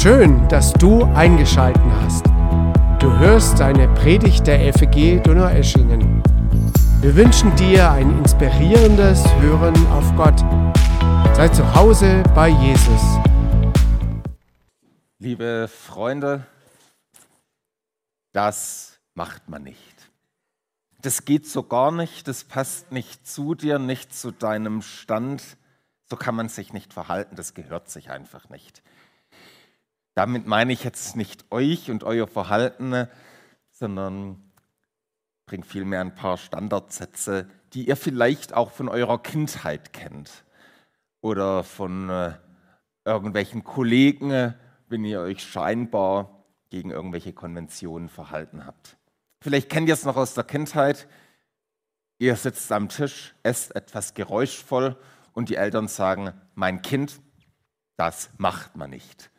Schön, dass du eingeschalten hast. Du hörst eine Predigt der FEG Donaueschingen. Wir wünschen dir ein inspirierendes Hören auf Gott. Sei zu Hause bei Jesus. Liebe Freunde, das macht man nicht. Das geht so gar nicht, das passt nicht zu dir, nicht zu deinem Stand. So kann man sich nicht verhalten, das gehört sich einfach nicht. Damit meine ich jetzt nicht euch und euer Verhalten, sondern bringe vielmehr ein paar Standardsätze, die ihr vielleicht auch von eurer Kindheit kennt oder von äh, irgendwelchen Kollegen, wenn ihr euch scheinbar gegen irgendwelche Konventionen verhalten habt. Vielleicht kennt ihr es noch aus der Kindheit. Ihr sitzt am Tisch, esst etwas geräuschvoll und die Eltern sagen, mein Kind, das macht man nicht.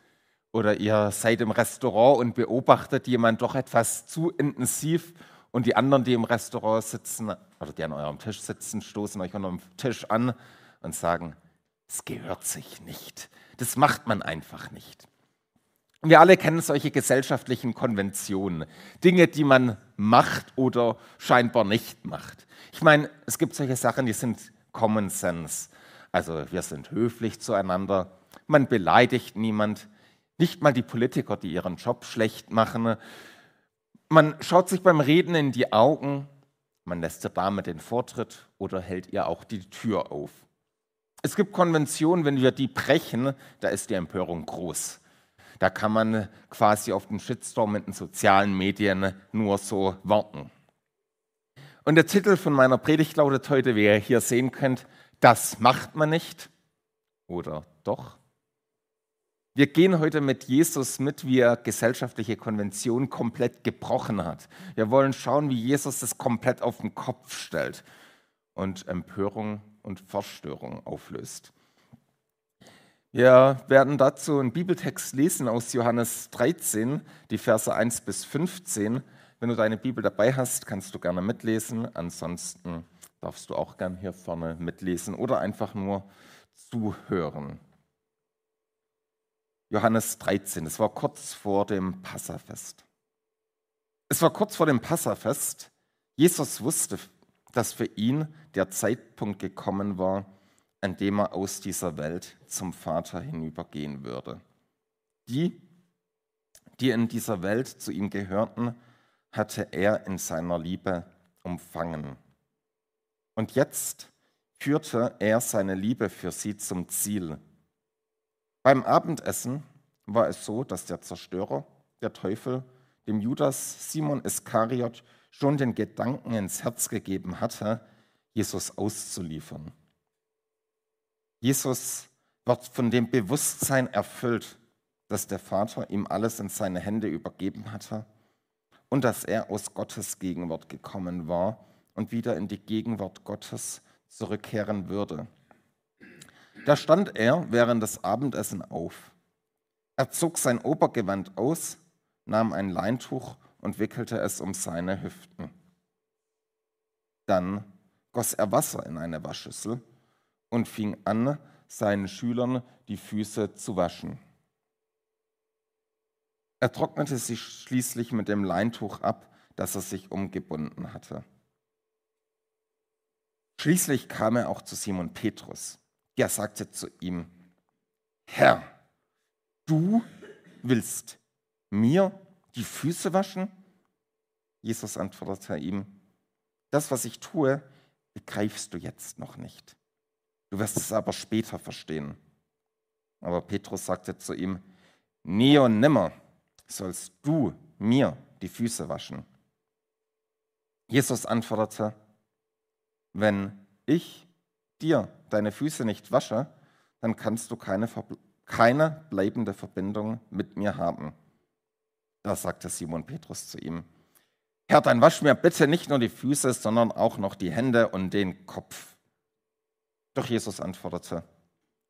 Oder ihr seid im Restaurant und beobachtet jemand doch etwas zu intensiv und die anderen, die im Restaurant sitzen oder die an eurem Tisch sitzen, stoßen euch unter dem Tisch an und sagen, es gehört sich nicht. Das macht man einfach nicht. Wir alle kennen solche gesellschaftlichen Konventionen, Dinge, die man macht oder scheinbar nicht macht. Ich meine, es gibt solche Sachen, die sind Common Sense. Also wir sind höflich zueinander, man beleidigt niemand, nicht mal die Politiker, die ihren Job schlecht machen. Man schaut sich beim Reden in die Augen, man lässt der Dame den Vortritt oder hält ihr auch die Tür auf. Es gibt Konventionen, wenn wir die brechen, da ist die Empörung groß. Da kann man quasi auf den Shitstorm mit den sozialen Medien nur so warten. Und der Titel von meiner Predigt lautet heute, wie ihr hier sehen könnt, das macht man nicht oder doch? Wir gehen heute mit Jesus mit, wie er gesellschaftliche Konventionen komplett gebrochen hat. Wir wollen schauen, wie Jesus das komplett auf den Kopf stellt und Empörung und Verstörung auflöst. Wir werden dazu einen Bibeltext lesen aus Johannes 13, die Verse 1 bis 15. Wenn du deine Bibel dabei hast, kannst du gerne mitlesen. Ansonsten darfst du auch gern hier vorne mitlesen oder einfach nur zuhören. Johannes 13, es war kurz vor dem Passafest. Es war kurz vor dem Passafest. Jesus wusste, dass für ihn der Zeitpunkt gekommen war, an dem er aus dieser Welt zum Vater hinübergehen würde. Die, die in dieser Welt zu ihm gehörten, hatte er in seiner Liebe umfangen. Und jetzt führte er seine Liebe für sie zum Ziel. Beim Abendessen war es so, dass der Zerstörer, der Teufel, dem Judas Simon Iskariot schon den Gedanken ins Herz gegeben hatte, Jesus auszuliefern. Jesus wird von dem Bewusstsein erfüllt, dass der Vater ihm alles in seine Hände übergeben hatte und dass er aus Gottes Gegenwart gekommen war und wieder in die Gegenwart Gottes zurückkehren würde. Da stand er während des Abendessen auf. Er zog sein Obergewand aus, nahm ein Leintuch und wickelte es um seine Hüften. Dann goss er Wasser in eine Waschschüssel und fing an, seinen Schülern die Füße zu waschen. Er trocknete sich schließlich mit dem Leintuch ab, das er sich umgebunden hatte. Schließlich kam er auch zu Simon Petrus. Der sagte zu ihm, Herr, du willst mir die Füße waschen? Jesus antwortete ihm, das, was ich tue, begreifst du jetzt noch nicht. Du wirst es aber später verstehen. Aber Petrus sagte zu ihm, nie und nimmer sollst du mir die Füße waschen. Jesus antwortete, wenn ich dir deine Füße nicht wasche, dann kannst du keine, keine bleibende Verbindung mit mir haben. Da sagte Simon Petrus zu ihm, Herr, dann wasch mir bitte nicht nur die Füße, sondern auch noch die Hände und den Kopf. Doch Jesus antwortete,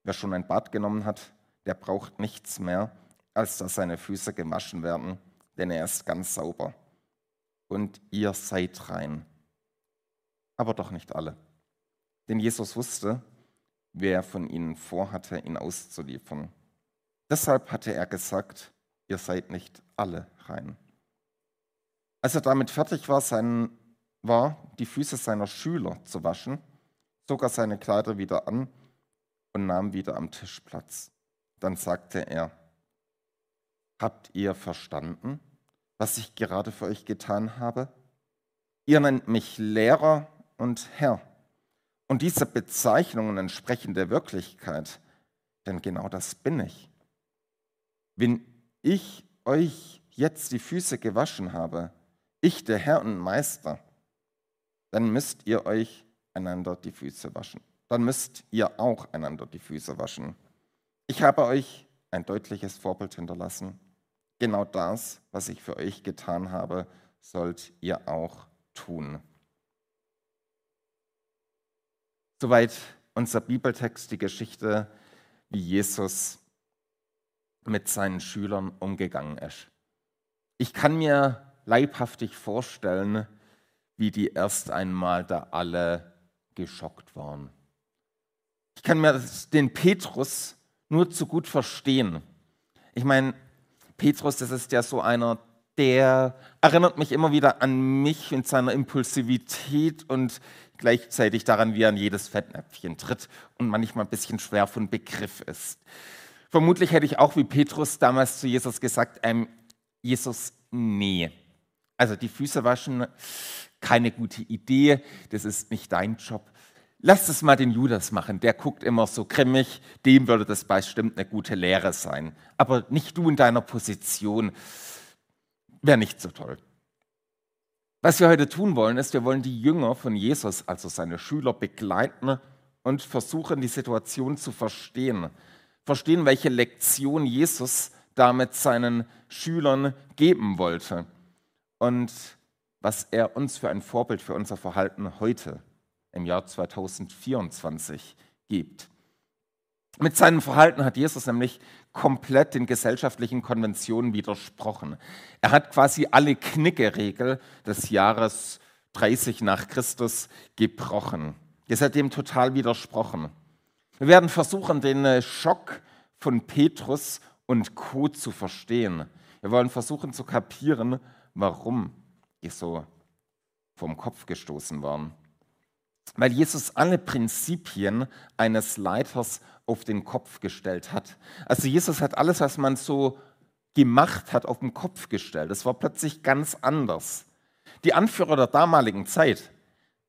wer schon ein Bad genommen hat, der braucht nichts mehr, als dass seine Füße gewaschen werden, denn er ist ganz sauber. Und ihr seid rein, aber doch nicht alle. Denn Jesus wusste, wer von ihnen vorhatte, ihn auszuliefern. Deshalb hatte er gesagt, ihr seid nicht alle rein. Als er damit fertig war, sein, war, die Füße seiner Schüler zu waschen, zog er seine Kleider wieder an und nahm wieder am Tisch Platz. Dann sagte er, habt ihr verstanden, was ich gerade für euch getan habe? Ihr nennt mich Lehrer und Herr. Und diese Bezeichnungen entsprechen der Wirklichkeit, denn genau das bin ich. Wenn ich euch jetzt die Füße gewaschen habe, ich der Herr und Meister, dann müsst ihr euch einander die Füße waschen. Dann müsst ihr auch einander die Füße waschen. Ich habe euch ein deutliches Vorbild hinterlassen. Genau das, was ich für euch getan habe, sollt ihr auch tun. Soweit unser Bibeltext, die Geschichte, wie Jesus mit seinen Schülern umgegangen ist. Ich kann mir leibhaftig vorstellen, wie die erst einmal da alle geschockt waren. Ich kann mir den Petrus nur zu gut verstehen. Ich meine, Petrus, das ist ja so einer, der erinnert mich immer wieder an mich und seiner Impulsivität und gleichzeitig daran, wie er an jedes Fettnäpfchen tritt und manchmal ein bisschen schwer von Begriff ist. Vermutlich hätte ich auch wie Petrus damals zu Jesus gesagt, ähm, Jesus, nee. Also die Füße waschen, keine gute Idee, das ist nicht dein Job. Lass es mal den Judas machen, der guckt immer so grimmig, dem würde das bestimmt eine gute Lehre sein. Aber nicht du in deiner Position, wäre nicht so toll. Was wir heute tun wollen, ist, wir wollen die Jünger von Jesus, also seine Schüler, begleiten und versuchen, die Situation zu verstehen. Verstehen, welche Lektion Jesus damit seinen Schülern geben wollte und was er uns für ein Vorbild für unser Verhalten heute im Jahr 2024 gibt. Mit seinem Verhalten hat Jesus nämlich komplett den gesellschaftlichen Konventionen widersprochen. Er hat quasi alle Knickeregel des Jahres 30 nach Christus gebrochen. Er hat dem total widersprochen. Wir werden versuchen, den äh, Schock von Petrus und Co. zu verstehen. Wir wollen versuchen zu kapieren, warum die so vom Kopf gestoßen waren. Weil Jesus alle Prinzipien eines Leiters auf den Kopf gestellt hat. Also Jesus hat alles, was man so gemacht hat, auf den Kopf gestellt. Es war plötzlich ganz anders. Die Anführer der damaligen Zeit,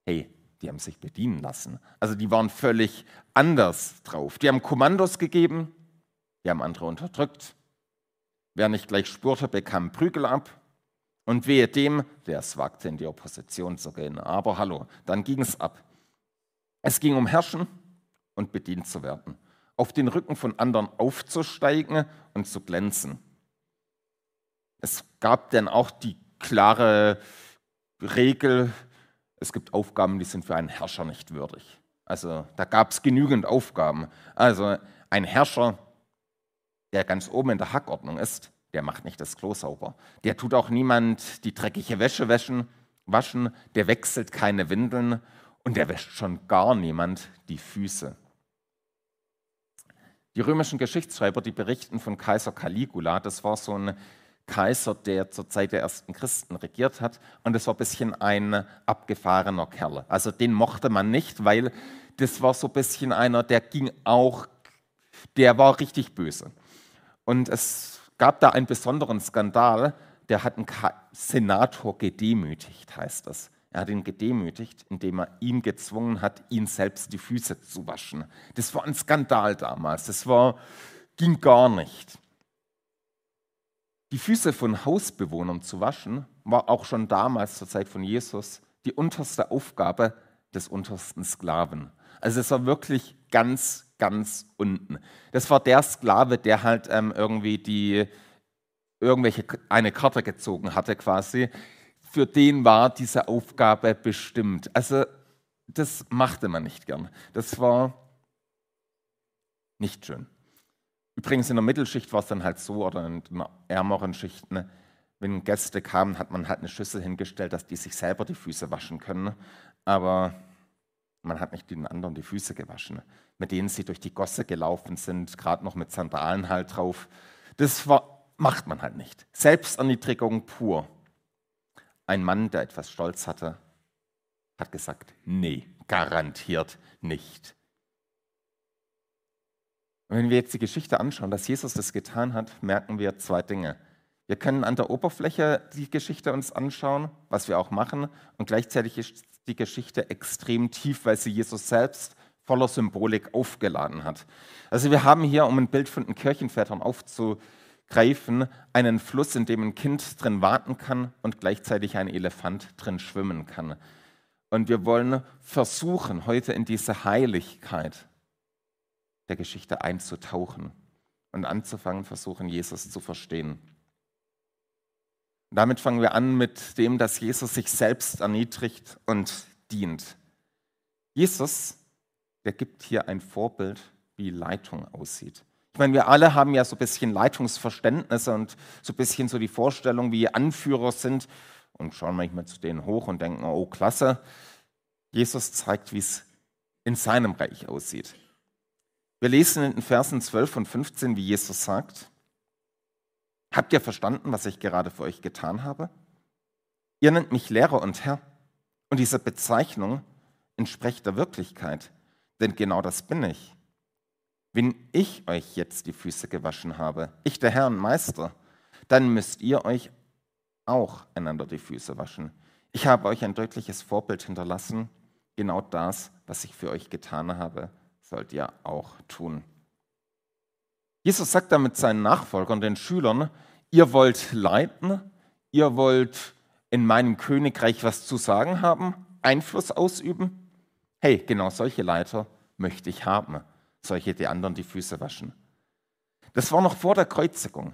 hey, die haben sich bedienen lassen. Also die waren völlig anders drauf. Die haben Kommandos gegeben, die haben andere unterdrückt. Wer nicht gleich spürte, bekam Prügel ab. Und wehe dem, der es wagte, in die Opposition zu gehen. Aber hallo, dann ging es ab. Es ging um Herrschen und bedient zu werden auf den Rücken von anderen aufzusteigen und zu glänzen. Es gab dann auch die klare Regel, es gibt Aufgaben, die sind für einen Herrscher nicht würdig. Also da gab es genügend Aufgaben. Also ein Herrscher, der ganz oben in der Hackordnung ist, der macht nicht das Klo sauber. Der tut auch niemand die dreckige Wäsche waschen, waschen der wechselt keine Windeln und der wäscht schon gar niemand die Füße. Die römischen Geschichtsschreiber, die berichten von Kaiser Caligula. Das war so ein Kaiser, der zur Zeit der ersten Christen regiert hat. Und das war ein bisschen ein abgefahrener Kerl. Also den mochte man nicht, weil das war so ein bisschen einer, der ging auch, der war richtig böse. Und es gab da einen besonderen Skandal, der hat einen Senator gedemütigt, heißt das. Er hat ihn gedemütigt, indem er ihn gezwungen hat, ihn selbst die Füße zu waschen. Das war ein Skandal damals. Das war, ging gar nicht. Die Füße von Hausbewohnern zu waschen, war auch schon damals zur Zeit von Jesus die unterste Aufgabe des untersten Sklaven. Also es war wirklich ganz, ganz unten. Das war der Sklave, der halt ähm, irgendwie die irgendwelche eine Karte gezogen hatte quasi für den war diese Aufgabe bestimmt. Also das machte man nicht gern. Das war nicht schön. Übrigens in der Mittelschicht war es dann halt so, oder in ärmeren Schichten, wenn Gäste kamen, hat man halt eine Schüssel hingestellt, dass die sich selber die Füße waschen können. Aber Man hat nicht den anderen die Füße gewaschen, mit denen sie durch die Gosse gelaufen sind, gerade noch mit Sandalen halt drauf. Das war, macht man halt nicht. Selbsterniedrigung pur. Ein Mann, der etwas Stolz hatte, hat gesagt, nee, garantiert nicht. Und wenn wir jetzt die Geschichte anschauen, dass Jesus das getan hat, merken wir zwei Dinge. Wir können an der Oberfläche die Geschichte uns anschauen, was wir auch machen, und gleichzeitig ist die Geschichte extrem tief, weil sie Jesus selbst voller Symbolik aufgeladen hat. Also wir haben hier, um ein Bild von den Kirchenvätern aufzugreifen, einen Fluss, in dem ein Kind drin warten kann und gleichzeitig ein Elefant drin schwimmen kann. Und wir wollen versuchen, heute in diese Heiligkeit der Geschichte einzutauchen und anzufangen, versuchen, Jesus zu verstehen. Damit fangen wir an mit dem, dass Jesus sich selbst erniedrigt und dient. Jesus, der gibt hier ein Vorbild, wie Leitung aussieht. Ich meine, wir alle haben ja so ein bisschen Leitungsverständnisse und so ein bisschen so die Vorstellung, wie Anführer sind und schauen manchmal zu denen hoch und denken, oh klasse. Jesus zeigt, wie es in seinem Reich aussieht. Wir lesen in den Versen 12 und 15, wie Jesus sagt, Habt ihr verstanden, was ich gerade für euch getan habe? Ihr nennt mich Lehrer und Herr. Und diese Bezeichnung entspricht der Wirklichkeit, denn genau das bin ich. Wenn ich euch jetzt die Füße gewaschen habe, ich der Herr und Meister, dann müsst ihr euch auch einander die Füße waschen. Ich habe euch ein deutliches Vorbild hinterlassen. Genau das, was ich für euch getan habe, sollt ihr auch tun. Jesus sagt damit seinen Nachfolgern, den Schülern, ihr wollt leiten, ihr wollt in meinem Königreich was zu sagen haben, Einfluss ausüben. Hey, genau solche Leiter möchte ich haben, solche, die anderen die Füße waschen. Das war noch vor der Kreuzigung.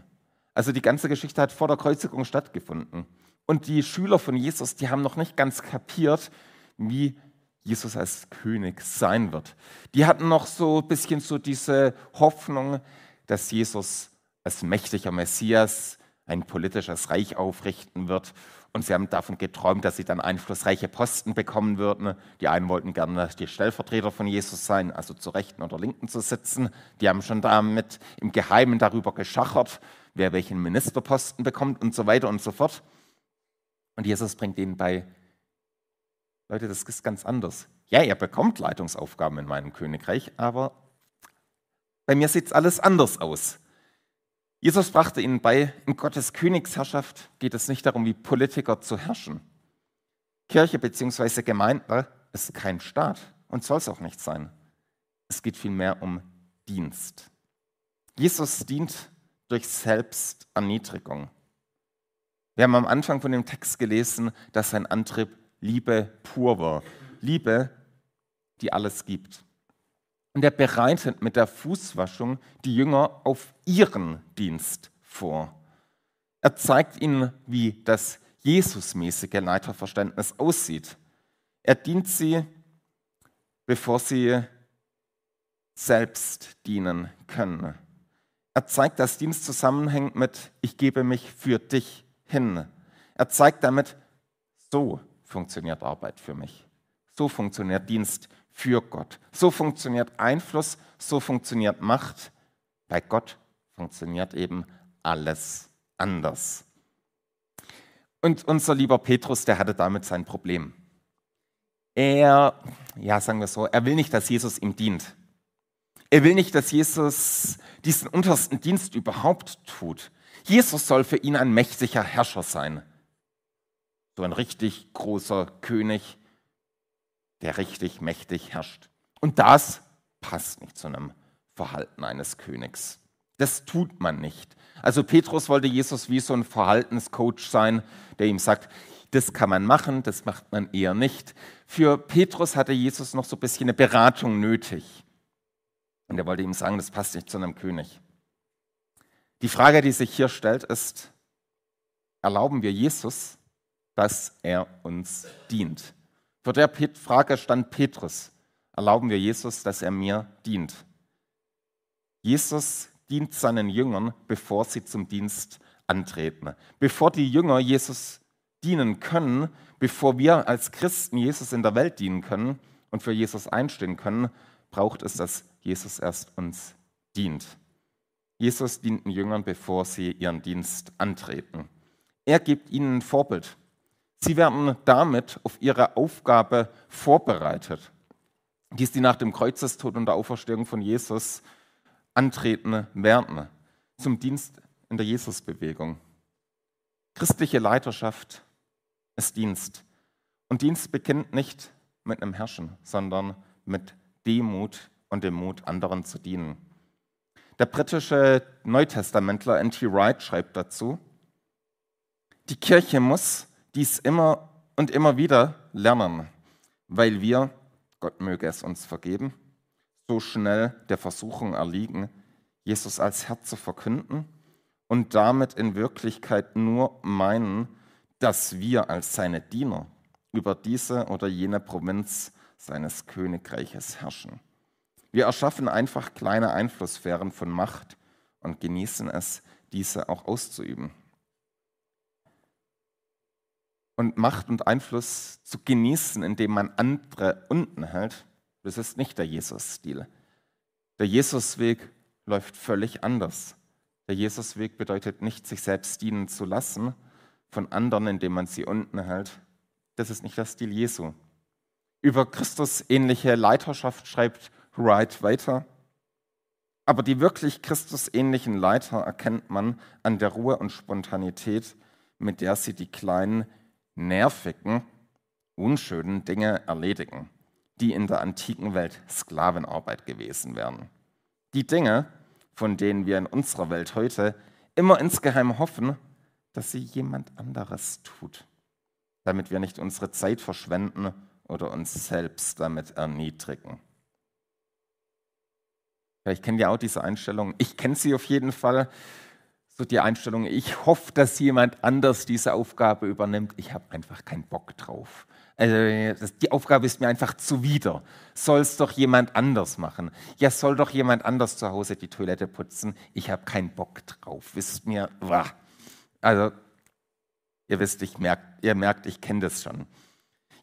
Also die ganze Geschichte hat vor der Kreuzigung stattgefunden. Und die Schüler von Jesus, die haben noch nicht ganz kapiert, wie Jesus als König sein wird. Die hatten noch so ein bisschen so diese Hoffnung, dass Jesus als mächtiger Messias ein politisches Reich aufrichten wird. Und sie haben davon geträumt, dass sie dann einflussreiche Posten bekommen würden. Die einen wollten gerne die Stellvertreter von Jesus sein, also zur Rechten oder Linken zu sitzen. Die haben schon damit im Geheimen darüber geschachert, wer welchen Ministerposten bekommt und so weiter und so fort. Und Jesus bringt ihnen bei, Leute, das ist ganz anders. Ja, ihr bekommt Leitungsaufgaben in meinem Königreich, aber bei mir sieht es alles anders aus. Jesus brachte ihnen bei, in Gottes Königsherrschaft geht es nicht darum, wie Politiker zu herrschen. Kirche bzw. Gemeinde ist kein Staat und soll es auch nicht sein. Es geht vielmehr um Dienst. Jesus dient durch Selbsterniedrigung. Wir haben am Anfang von dem Text gelesen, dass sein Antrieb Liebe pur war. Liebe, die alles gibt. Und er bereitet mit der Fußwaschung die Jünger auf ihren Dienst vor. Er zeigt ihnen, wie das Jesusmäßige Leiterverständnis aussieht. Er dient sie, bevor sie selbst dienen können. Er zeigt, dass Dienst zusammenhängt mit Ich gebe mich für dich hin. Er zeigt damit, so funktioniert Arbeit für mich. So funktioniert Dienst für Gott. So funktioniert Einfluss, so funktioniert Macht. Bei Gott funktioniert eben alles anders. Und unser lieber Petrus, der hatte damit sein Problem. Er, ja, sagen wir so, er will nicht, dass Jesus ihm dient. Er will nicht, dass Jesus diesen untersten Dienst überhaupt tut. Jesus soll für ihn ein mächtiger Herrscher sein. So ein richtig großer König, der richtig mächtig herrscht. Und das passt nicht zu einem Verhalten eines Königs. Das tut man nicht. Also Petrus wollte Jesus wie so ein Verhaltenscoach sein, der ihm sagt, das kann man machen, das macht man eher nicht. Für Petrus hatte Jesus noch so ein bisschen eine Beratung nötig. Und er wollte ihm sagen, das passt nicht zu einem König. Die Frage, die sich hier stellt, ist, erlauben wir Jesus, dass er uns dient? Vor der Frage stand Petrus. Erlauben wir Jesus, dass er mir dient? Jesus dient seinen Jüngern, bevor sie zum Dienst antreten. Bevor die Jünger Jesus dienen können, bevor wir als Christen Jesus in der Welt dienen können, und für Jesus einstehen können, braucht es, dass Jesus erst uns dient. Jesus dient den Jüngern, bevor sie ihren Dienst antreten. Er gibt ihnen ein Vorbild. Sie werden damit auf ihre Aufgabe vorbereitet, die sie nach dem Kreuzestod und der Auferstehung von Jesus antreten werden, zum Dienst in der Jesusbewegung. Christliche Leiterschaft ist Dienst. Und Dienst beginnt nicht mit einem Herrschen, sondern mit Demut und dem Mut, anderen zu dienen. Der britische Neutestamentler N.T. Wright schreibt dazu, die Kirche muss dies immer und immer wieder lernen, weil wir, Gott möge es uns vergeben, so schnell der Versuchung erliegen, Jesus als Herr zu verkünden und damit in Wirklichkeit nur meinen, dass wir als seine Diener über diese oder jene Provinz seines Königreiches herrschen. Wir erschaffen einfach kleine Einflusssphären von Macht und genießen es, diese auch auszuüben und Macht und Einfluss zu genießen, indem man andere unten hält, das ist nicht der Jesus-Stil. Der Jesus-Weg läuft völlig anders. Der Jesus-Weg bedeutet nicht, sich selbst dienen zu lassen von anderen, indem man sie unten hält. Das ist nicht der Stil Jesu. Über Christus ähnliche Leiterschaft schreibt Wright weiter. Aber die wirklich Christus-ähnlichen Leiter erkennt man an der Ruhe und Spontanität, mit der sie die kleinen nervigen, unschönen Dinge erledigen, die in der antiken Welt Sklavenarbeit gewesen wären. Die Dinge, von denen wir in unserer Welt heute immer insgeheim hoffen, dass sie jemand anderes tut, damit wir nicht unsere Zeit verschwenden oder uns selbst damit erniedrigen. Vielleicht kennt ihr auch diese Einstellung. Ich kenne sie auf jeden Fall so die Einstellung, ich hoffe, dass jemand anders diese Aufgabe übernimmt. Ich habe einfach keinen Bock drauf. Also die Aufgabe ist mir einfach zuwider. Soll es doch jemand anders machen. Ja, soll doch jemand anders zu Hause die Toilette putzen. Ich habe keinen Bock drauf. Wisst mir, wah. also ihr wisst, ich merk, ihr merkt, ich kenne das schon.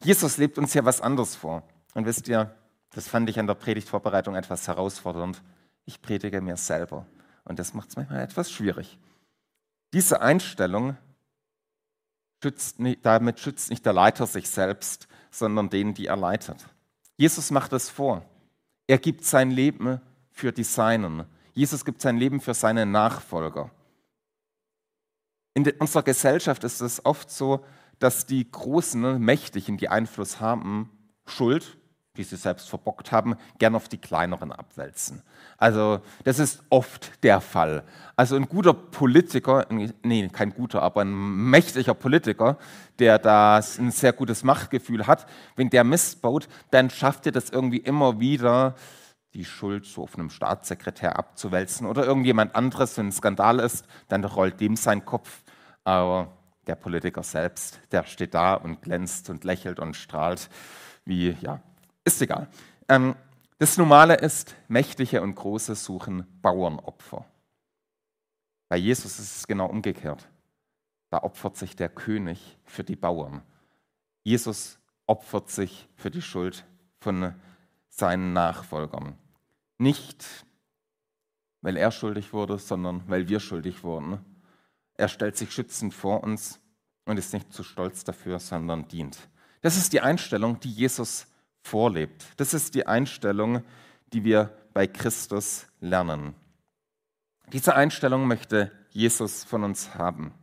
Jesus lebt uns ja was anderes vor. Und wisst ihr, das fand ich an der Predigtvorbereitung etwas herausfordernd. Ich predige mir selber. Und das macht es manchmal etwas schwierig. Diese Einstellung schützt nicht, damit schützt nicht der Leiter sich selbst, sondern den, die er leitet. Jesus macht es vor. Er gibt sein Leben für die Seinen. Jesus gibt sein Leben für seine Nachfolger. In unserer Gesellschaft ist es oft so, dass die Großen, Mächtigen, die Einfluss haben, Schuld die sie selbst verbockt haben, gern auf die kleineren abwälzen. Also das ist oft der Fall. Also ein guter Politiker, nee, kein guter, aber ein mächtiger Politiker, der da ein sehr gutes Machtgefühl hat, wenn der Mist baut, dann schafft er das irgendwie immer wieder, die Schuld so auf einem Staatssekretär abzuwälzen oder irgendjemand anderes, wenn ein Skandal ist, dann rollt dem sein Kopf. Aber der Politiker selbst, der steht da und glänzt und lächelt und strahlt wie, ja, ist egal. Ähm, das Normale ist, Mächtige und Große suchen Bauernopfer. Bei Jesus ist es genau umgekehrt. Da opfert sich der König für die Bauern. Jesus opfert sich für die Schuld von seinen Nachfolgern. Nicht, weil er schuldig wurde, sondern weil wir schuldig wurden. Er stellt sich schützend vor uns und ist nicht zu stolz dafür, sondern dient. Das ist die Einstellung, die Jesus vorlebt. Das ist die Einstellung, die wir bei Christus lernen. Diese Einstellung möchte Jesus von uns haben.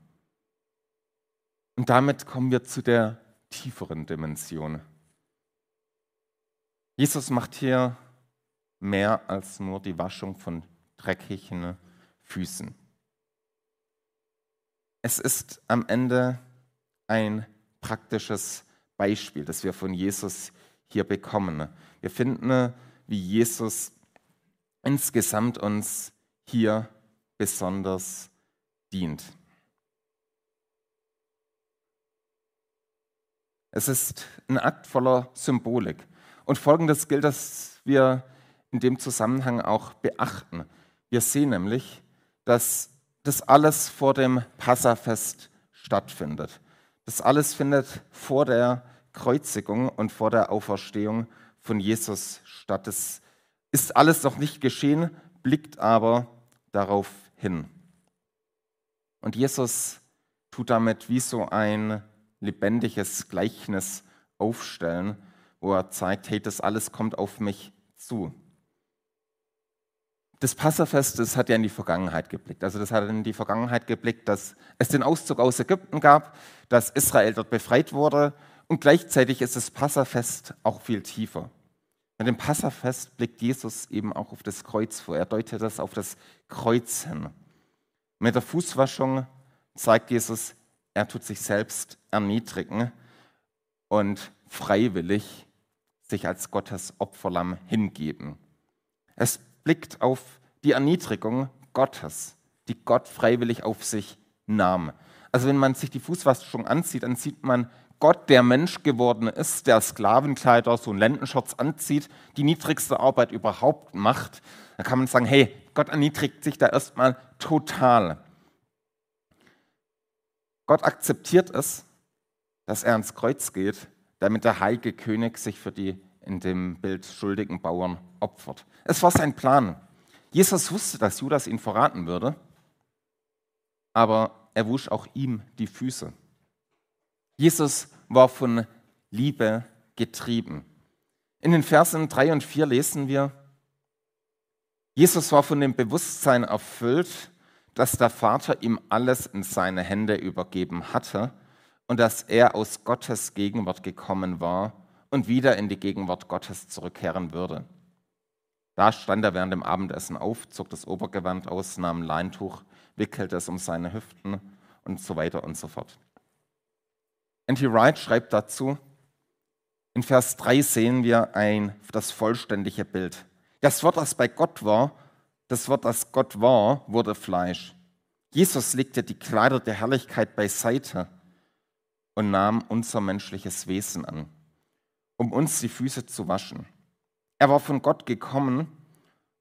Und damit kommen wir zu der tieferen Dimension. Jesus macht hier mehr als nur die Waschung von dreckigen Füßen. Es ist am Ende ein praktisches Beispiel, das wir von Jesus hier bekommen. Wir finden, wie Jesus insgesamt uns hier besonders dient. Es ist ein Akt voller Symbolik. Und folgendes gilt, dass wir in dem Zusammenhang auch beachten. Wir sehen nämlich, dass das alles vor dem Passafest stattfindet. Das alles findet vor der Kreuzigung und vor der Auferstehung von Jesus statt. Es ist alles noch nicht geschehen, blickt aber darauf hin. Und Jesus tut damit wie so ein lebendiges Gleichnis aufstellen, wo er zeigt, hey, das alles kommt auf mich zu. Das Passafest, das hat ja in die Vergangenheit geblickt. Also das hat in die Vergangenheit geblickt, dass es den Auszug aus Ägypten gab, dass Israel dort befreit wurde und gleichzeitig ist das Passafest auch viel tiefer. Mit dem Passafest blickt Jesus eben auch auf das Kreuz vor. Er deutet das auf das Kreuz hin. Mit der Fußwaschung zeigt Jesus, er tut sich selbst erniedrigen und freiwillig sich als Gottes Opferlamm hingeben. Es blickt auf die Erniedrigung Gottes, die Gott freiwillig auf sich nahm. Also wenn man sich die Fußwaschung ansieht, dann sieht man Gott, der Mensch geworden ist, der Sklavenkleider, so einen Lendenschurz anzieht, die niedrigste Arbeit überhaupt macht. Dann kann man sagen, hey, Gott erniedrigt sich da erstmal total. Gott akzeptiert es, dass er ans Kreuz geht, damit der heilige König sich für die in dem Bild schuldigen Bauern opfert. Es war sein Plan. Jesus wusste, dass Judas ihn verraten würde, aber er wusch auch ihm die Füße. Jesus war von Liebe getrieben. In den Versen 3 und 4 lesen wir, Jesus war von dem Bewusstsein erfüllt, dass der Vater ihm alles in seine Hände übergeben hatte und dass er aus Gottes Gegenwart gekommen war und wieder in die Gegenwart Gottes zurückkehren würde. Da stand er während dem Abendessen auf, zog das Obergewand aus, nahm ein Leintuch, wickelte es um seine Hüften und so weiter und so fort. N.T. Wright schreibt dazu, in Vers 3 sehen wir ein, das vollständige Bild. Das Wort, das bei Gott war, das Wort, das Gott war, wurde Fleisch. Jesus legte die Kleider der Herrlichkeit beiseite und nahm unser menschliches Wesen an, um uns die Füße zu waschen. Er war von Gott gekommen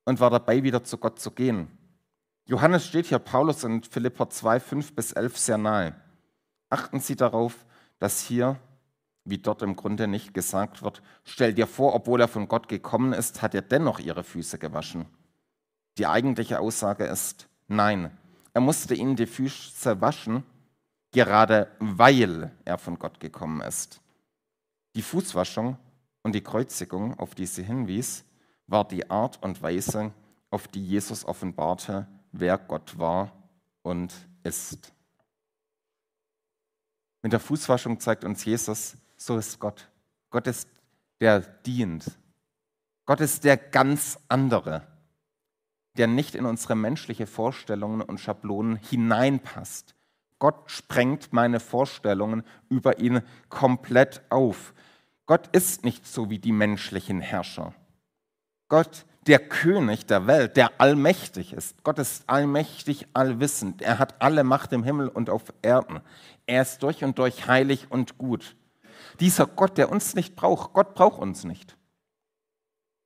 und war dabei, wieder zu Gott zu gehen. Johannes steht hier Paulus in Philippa 2, 5 bis 11 sehr nahe. Achten Sie darauf, dass hier, wie dort im Grunde nicht gesagt wird, stell dir vor, obwohl er von Gott gekommen ist, hat er dennoch ihre Füße gewaschen. Die eigentliche Aussage ist nein. Er musste ihnen die Füße waschen, gerade weil er von Gott gekommen ist. Die Fußwaschung und die Kreuzigung, auf die sie hinwies, war die Art und Weise, auf die Jesus offenbarte, wer Gott war und ist. Mit der Fußwaschung zeigt uns Jesus, so ist Gott. Gott ist der dient. Gott ist der ganz andere der nicht in unsere menschliche Vorstellungen und Schablonen hineinpasst. Gott sprengt meine Vorstellungen über ihn komplett auf. Gott ist nicht so wie die menschlichen Herrscher. Gott, der König der Welt, der allmächtig ist. Gott ist allmächtig, allwissend. Er hat alle Macht im Himmel und auf Erden. Er ist durch und durch heilig und gut. Dieser Gott, der uns nicht braucht, Gott braucht uns nicht.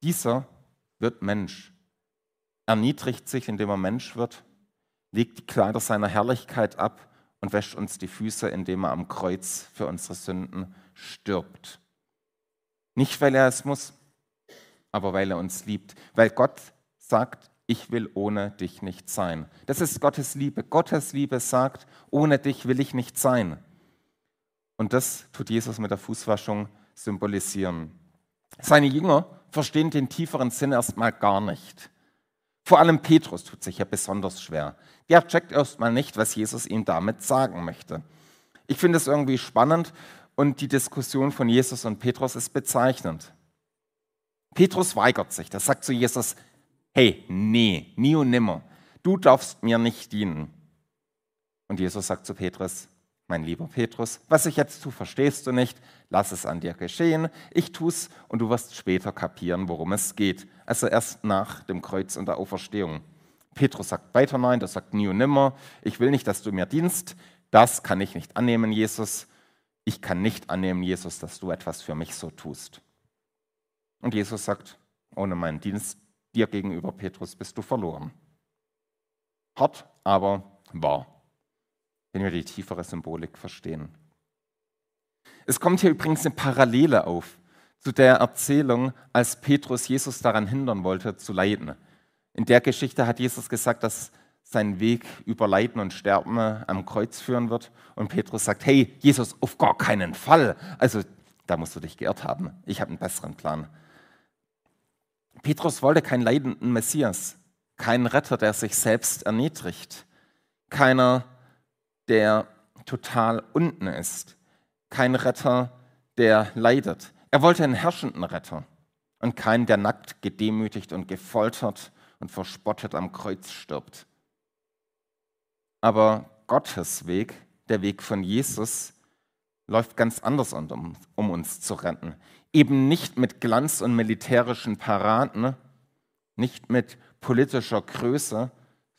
Dieser wird Mensch erniedrigt sich, indem er Mensch wird, legt die Kleider seiner Herrlichkeit ab und wäscht uns die Füße, indem er am Kreuz für unsere Sünden stirbt. Nicht, weil er es muss, aber weil er uns liebt. Weil Gott sagt, ich will ohne dich nicht sein. Das ist Gottes Liebe. Gottes Liebe sagt, ohne dich will ich nicht sein. Und das tut Jesus mit der Fußwaschung symbolisieren. Seine Jünger verstehen den tieferen Sinn erstmal gar nicht. Vor allem Petrus tut sich ja besonders schwer. Der checkt erstmal nicht, was Jesus ihm damit sagen möchte. Ich finde es irgendwie spannend und die Diskussion von Jesus und Petrus ist bezeichnend. Petrus weigert sich. Der sagt zu Jesus, hey, nee, nie und nimmer. Du darfst mir nicht dienen. Und Jesus sagt zu Petrus, mein lieber Petrus, was ich jetzt tue, verstehst du nicht, lass es an dir geschehen, ich tu's und du wirst später kapieren, worum es geht. Also erst nach dem Kreuz und der Auferstehung. Petrus sagt weiter nein, der sagt nie und nimmer, ich will nicht, dass du mir dienst, das kann ich nicht annehmen, Jesus. Ich kann nicht annehmen, Jesus, dass du etwas für mich so tust. Und Jesus sagt, ohne meinen Dienst dir gegenüber, Petrus, bist du verloren. Hart, aber wahr wenn wir die tiefere Symbolik verstehen. Es kommt hier übrigens eine Parallele auf zu der Erzählung, als Petrus Jesus daran hindern wollte, zu leiden. In der Geschichte hat Jesus gesagt, dass sein Weg über Leiden und Sterben am Kreuz führen wird. Und Petrus sagt, hey, Jesus, auf gar keinen Fall. Also da musst du dich geirrt haben. Ich habe einen besseren Plan. Petrus wollte keinen leidenden Messias, keinen Retter, der sich selbst erniedrigt, keiner, der total unten ist, kein Retter, der leidet. Er wollte einen herrschenden Retter und keinen, der nackt, gedemütigt und gefoltert und verspottet am Kreuz stirbt. Aber Gottes Weg, der Weg von Jesus, läuft ganz anders, um, um uns zu retten. Eben nicht mit Glanz und militärischen Paraden, nicht mit politischer Größe,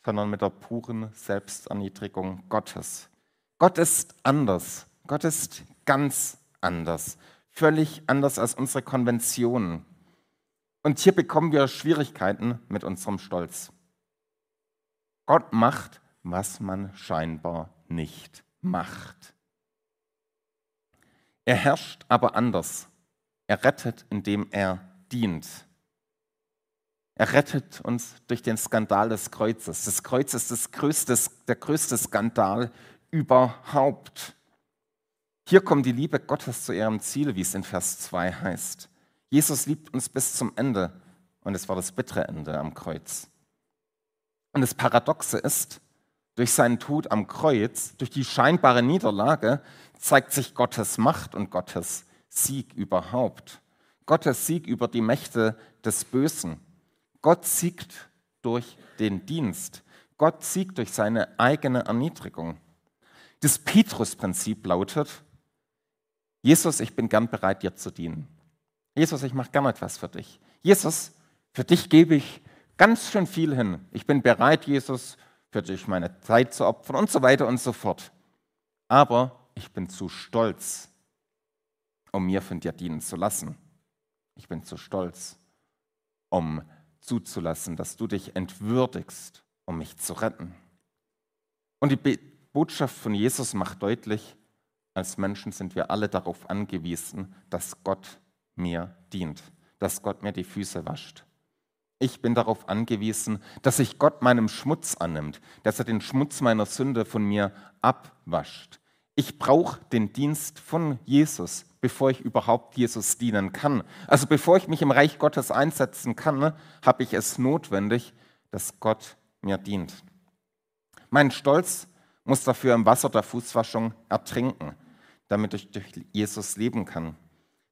sondern mit der puren Selbsterniedrigung Gottes. Gott ist anders. Gott ist ganz anders. Völlig anders als unsere Konventionen. Und hier bekommen wir Schwierigkeiten mit unserem Stolz. Gott macht, was man scheinbar nicht macht. Er herrscht aber anders. Er rettet, indem er dient. Er rettet uns durch den Skandal des Kreuzes. Das Kreuz ist das größte, der größte Skandal überhaupt. Hier kommt die Liebe Gottes zu ihrem Ziel, wie es in Vers 2 heißt. Jesus liebt uns bis zum Ende und es war das bittere Ende am Kreuz. Und das Paradoxe ist, durch seinen Tod am Kreuz, durch die scheinbare Niederlage, zeigt sich Gottes Macht und Gottes Sieg überhaupt. Gottes Sieg über die Mächte des Bösen. Gott siegt durch den Dienst. Gott siegt durch seine eigene Erniedrigung. Das Petrus-Prinzip lautet, Jesus, ich bin gern bereit, dir zu dienen. Jesus, ich mache gern etwas für dich. Jesus, für dich gebe ich ganz schön viel hin. Ich bin bereit, Jesus, für dich meine Zeit zu opfern und so weiter und so fort. Aber ich bin zu stolz, um mir von dir dienen zu lassen. Ich bin zu stolz, um zuzulassen, dass du dich entwürdigst, um mich zu retten. Und die Botschaft von Jesus macht deutlich, als Menschen sind wir alle darauf angewiesen, dass Gott mir dient, dass Gott mir die Füße wascht. Ich bin darauf angewiesen, dass sich Gott meinem Schmutz annimmt, dass er den Schmutz meiner Sünde von mir abwascht. Ich brauche den Dienst von Jesus, bevor ich überhaupt Jesus dienen kann. Also bevor ich mich im Reich Gottes einsetzen kann, habe ich es notwendig, dass Gott mir dient. Mein Stolz muss dafür im Wasser der Fußwaschung ertrinken, damit ich durch Jesus leben kann.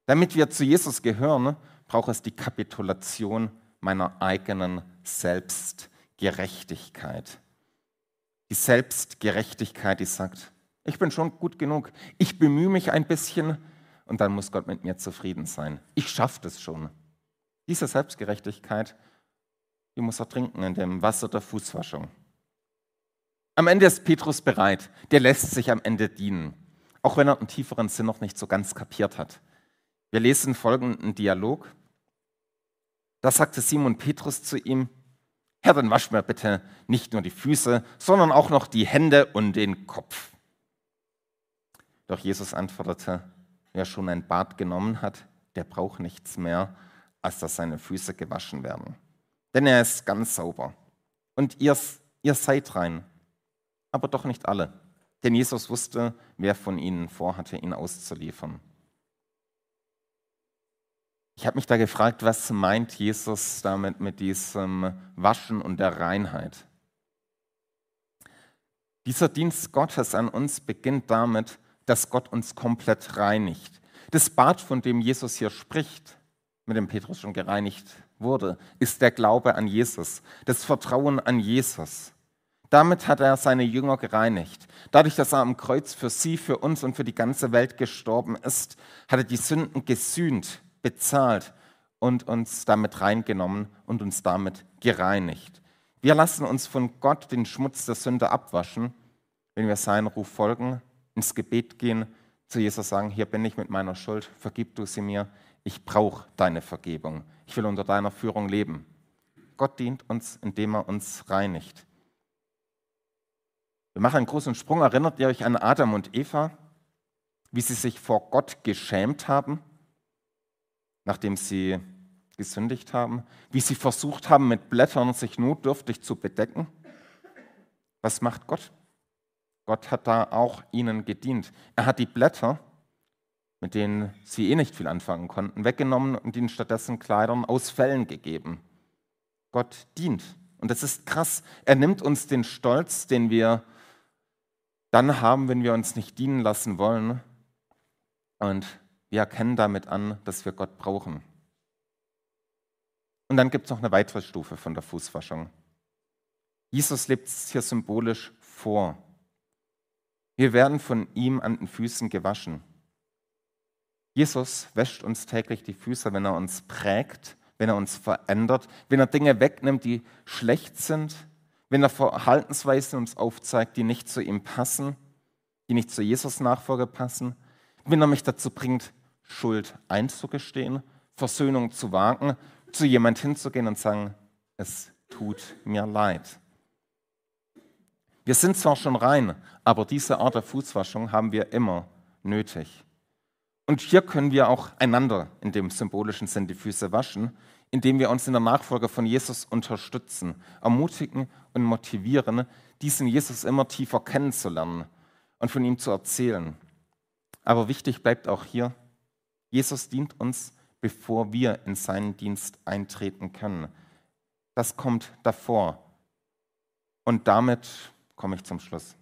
Damit wir zu Jesus gehören, braucht es die Kapitulation meiner eigenen Selbstgerechtigkeit. Die Selbstgerechtigkeit, die sagt, ich bin schon gut genug, ich bemühe mich ein bisschen und dann muss Gott mit mir zufrieden sein. Ich schaffe das schon. Diese Selbstgerechtigkeit, die muss er trinken in dem Wasser der Fußwaschung. Am Ende ist Petrus bereit. Der lässt sich am Ende dienen, auch wenn er einen tieferen Sinn noch nicht so ganz kapiert hat. Wir lesen folgenden Dialog. Da sagte Simon Petrus zu ihm, Herr, dann wasch mir bitte nicht nur die Füße, sondern auch noch die Hände und den Kopf. Doch Jesus antwortete, wer schon ein Bad genommen hat, der braucht nichts mehr, als dass seine Füße gewaschen werden. Denn er ist ganz sauber. Und ihr, ihr seid rein, aber doch nicht alle. Denn Jesus wusste, wer von ihnen vorhatte, ihn auszuliefern. Ich habe mich da gefragt, was meint Jesus damit mit diesem Waschen und der Reinheit? Dieser Dienst Gottes an uns beginnt damit, dass Gott uns komplett reinigt. Das Bad, von dem Jesus hier spricht, mit dem Petrus schon gereinigt wurde, ist der Glaube an Jesus, das Vertrauen an Jesus. Damit hat er seine Jünger gereinigt. Dadurch, dass er am Kreuz für sie, für uns und für die ganze Welt gestorben ist, hat er die Sünden gesühnt, bezahlt und uns damit reingenommen und uns damit gereinigt. Wir lassen uns von Gott den Schmutz der Sünde abwaschen, wenn wir seinen Ruf folgen, ins Gebet gehen, zu Jesus sagen, hier bin ich mit meiner Schuld, vergib du sie mir, ich brauche deine Vergebung, ich will unter deiner Führung leben. Gott dient uns, indem er uns reinigt. Wir machen einen großen Sprung. Erinnert ihr euch an Adam und Eva? wie sie sich vor Gott geschämt haben, nachdem sie gesündigt haben, wie sie versucht haben, mit Blättern sich notdürftig zu bedecken. Was macht Gott? Gott hat da auch ihnen gedient. Er hat die Blätter, mit denen sie eh nicht viel anfangen konnten, weggenommen und ihnen stattdessen Kleidern aus Fellen gegeben. Gott dient. Und das ist krass. Er nimmt uns den Stolz, den wir dann haben, wenn wir uns nicht dienen lassen wollen. Und wir erkennen damit an, dass wir Gott brauchen. Und dann gibt es noch eine weitere Stufe von der Fußwaschung. Jesus lebt es hier symbolisch vor. Wir werden von ihm an den Füßen gewaschen. Jesus wäscht uns täglich die Füße, wenn er uns prägt, wenn er uns verändert, wenn er Dinge wegnimmt, die schlecht sind, wenn er Verhaltensweisen uns aufzeigt, die nicht zu ihm passen, die nicht zu Jesus Nachfolge passen, wenn er mich dazu bringt, Schuld einzugestehen, Versöhnung zu wagen, zu jemand hinzugehen und sagen, es tut mir leid. Wir sind zwar schon rein, aber diese Art der Fußwaschung haben wir immer nötig. Und hier können wir auch einander in dem symbolischen Sinn die Füße waschen, indem wir uns in der Nachfolge von Jesus unterstützen, ermutigen und motivieren, diesen Jesus immer tiefer kennenzulernen und von ihm zu erzählen. Aber wichtig bleibt auch hier, Jesus dient uns, bevor wir in seinen Dienst eintreten können. Das kommt davor. Und damit komme ich zum Schluss.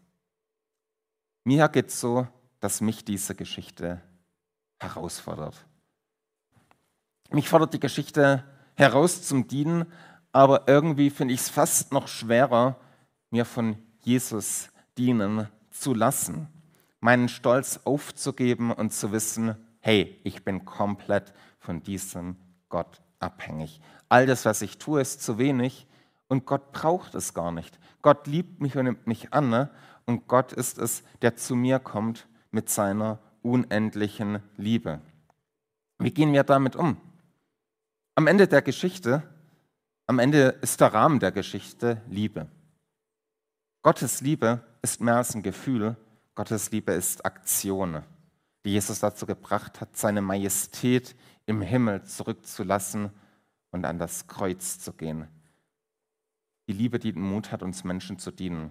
Mir geht es so, dass mich diese Geschichte herausfordert. Mich fordert die Geschichte heraus zum Dienen, aber irgendwie finde ich es fast noch schwerer, mir von Jesus dienen zu lassen, meinen Stolz aufzugeben und zu wissen, hey, ich bin komplett von diesem Gott abhängig. All das, was ich tue, ist zu wenig und Gott braucht es gar nicht. Gott liebt mich und nimmt mich an ne? und Gott ist es, der zu mir kommt mit seiner unendlichen Liebe. Wie gehen wir damit um? Am Ende der Geschichte, am Ende ist der Rahmen der Geschichte Liebe. Gottes Liebe ist mehr als ein Gefühl, Gottes Liebe ist Aktion, die Jesus dazu gebracht hat, seine Majestät im Himmel zurückzulassen und an das Kreuz zu gehen. Die Liebe, die den Mut hat, uns Menschen zu dienen.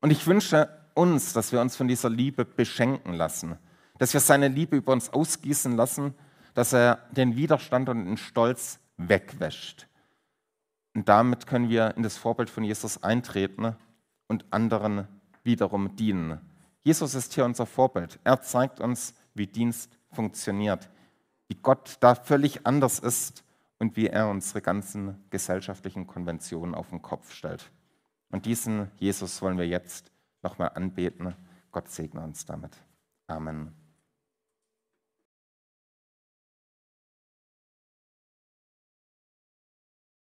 Und ich wünsche uns, dass wir uns von dieser Liebe beschenken lassen, dass wir seine Liebe über uns ausgießen lassen, dass er den Widerstand und den Stolz wegwäscht. Und damit können wir in das Vorbild von Jesus eintreten und anderen wiederum dienen. Jesus ist hier unser Vorbild. Er zeigt uns, wie Dienst funktioniert, wie Gott da völlig anders ist und wie er unsere ganzen gesellschaftlichen Konventionen auf den Kopf stellt. Und diesen Jesus wollen wir jetzt nochmal anbeten. Gott segne uns damit. Amen.